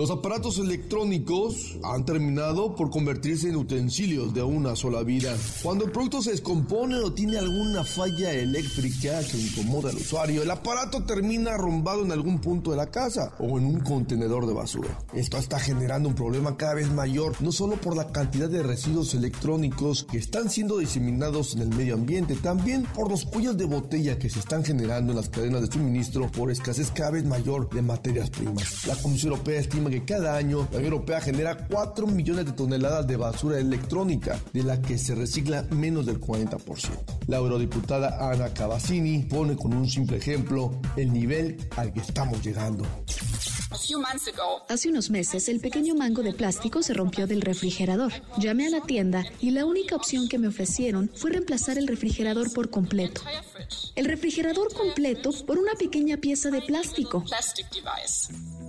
Los aparatos electrónicos han terminado por convertirse en utensilios de una sola vida. Cuando el producto se descompone o tiene alguna falla eléctrica que incomoda al usuario, el aparato termina arrumbado en algún punto de la casa o en un contenedor de basura. Esto está generando un problema cada vez mayor, no solo por la cantidad de residuos electrónicos que están siendo diseminados en el medio ambiente, también por los cuellos de botella que se están generando en las cadenas de suministro por escasez cada vez mayor de materias primas. La Comisión Europea estima que cada año la Unión Europea genera 4 millones de toneladas de basura electrónica, de la que se recicla menos del 40%. La eurodiputada Ana Cavazzini pone con un simple ejemplo el nivel al que estamos llegando. Hace unos meses el pequeño mango de plástico se rompió del refrigerador. Llamé a la tienda y la única opción que me ofrecieron fue reemplazar el refrigerador por completo. El refrigerador completo por una pequeña pieza de plástico.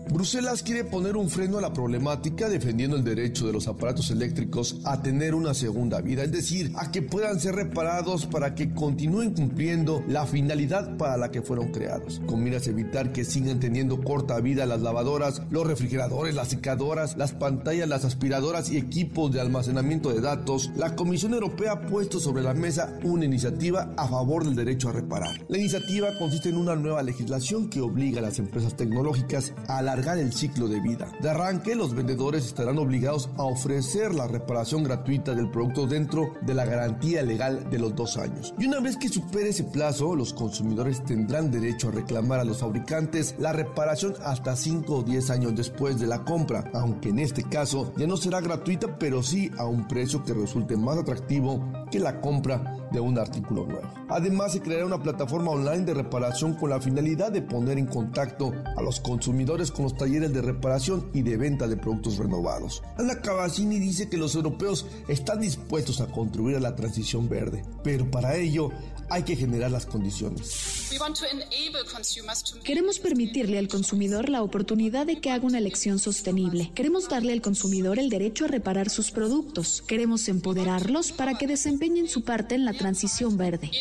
Bruselas quiere poner un freno a la problemática defendiendo el derecho de los aparatos eléctricos a tener una segunda vida, es decir, a que puedan ser reparados para que continúen cumpliendo la finalidad para la que fueron creados. Con miras a evitar que sigan teniendo corta vida las lavadoras, los refrigeradores, las secadoras, las pantallas, las aspiradoras y equipos de almacenamiento de datos, la Comisión Europea ha puesto sobre la mesa una iniciativa a favor del derecho a reparar. La iniciativa consiste en una nueva legislación que obliga a las empresas tecnológicas a alargar el ciclo de vida. De arranque, los vendedores estarán obligados a ofrecer la reparación gratuita del producto dentro de la garantía legal de los dos años. Y una vez que supere ese plazo, los consumidores tendrán derecho a reclamar a los fabricantes la reparación hasta 5 o 10 años después de la compra, aunque en este caso ya no será gratuita, pero sí a un precio que resulte más atractivo que la compra de un artículo nuevo. Además, se creará una plataforma online de reparación con la finalidad de poner en contacto a los consumidores con los talleres de reparación y de venta de productos renovados. Ana Cavazzini dice que los europeos están dispuestos a contribuir a la transición verde, pero para ello hay que generar las condiciones. Queremos permitirle al consumidor la oportunidad de que haga una elección sostenible. Queremos darle al consumidor el derecho a reparar sus productos. Queremos empoderarlos para que desempeñen su parte en la transición verde.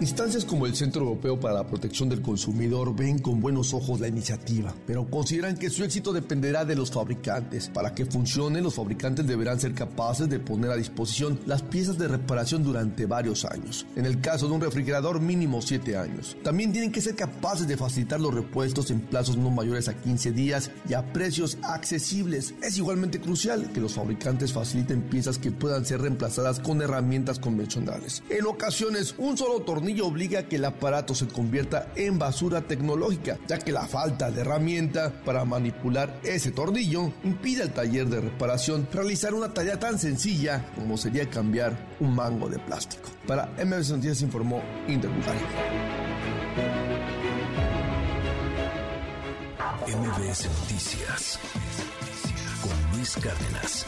Instancias como el Centro Europeo para la Protección del Consumidor ven con buenos ojos la iniciativa, pero consideran que su éxito dependerá de los fabricantes. Para que funcione, los fabricantes deberán ser capaces de poner a disposición las piezas de reparación durante varios años. En el caso de un refrigerador, mínimo 7 años. También tienen que ser capaces de facilitar los repuestos en plazos no mayores a 15 días y a precios accesibles. Es igualmente crucial que los fabricantes faciliten piezas que puedan ser reemplazadas con herramientas convencionales. En ocasiones, un solo tornillo obliga a que el aparato se convierta en basura tecnológica, ya que la falta de herramienta para manipular ese tornillo impide al taller de reparación realizar una tarea tan sencilla como sería cambiar un mango de plástico. Para MBS Noticias informó Inder MBS Noticias con Luis Cárdenas.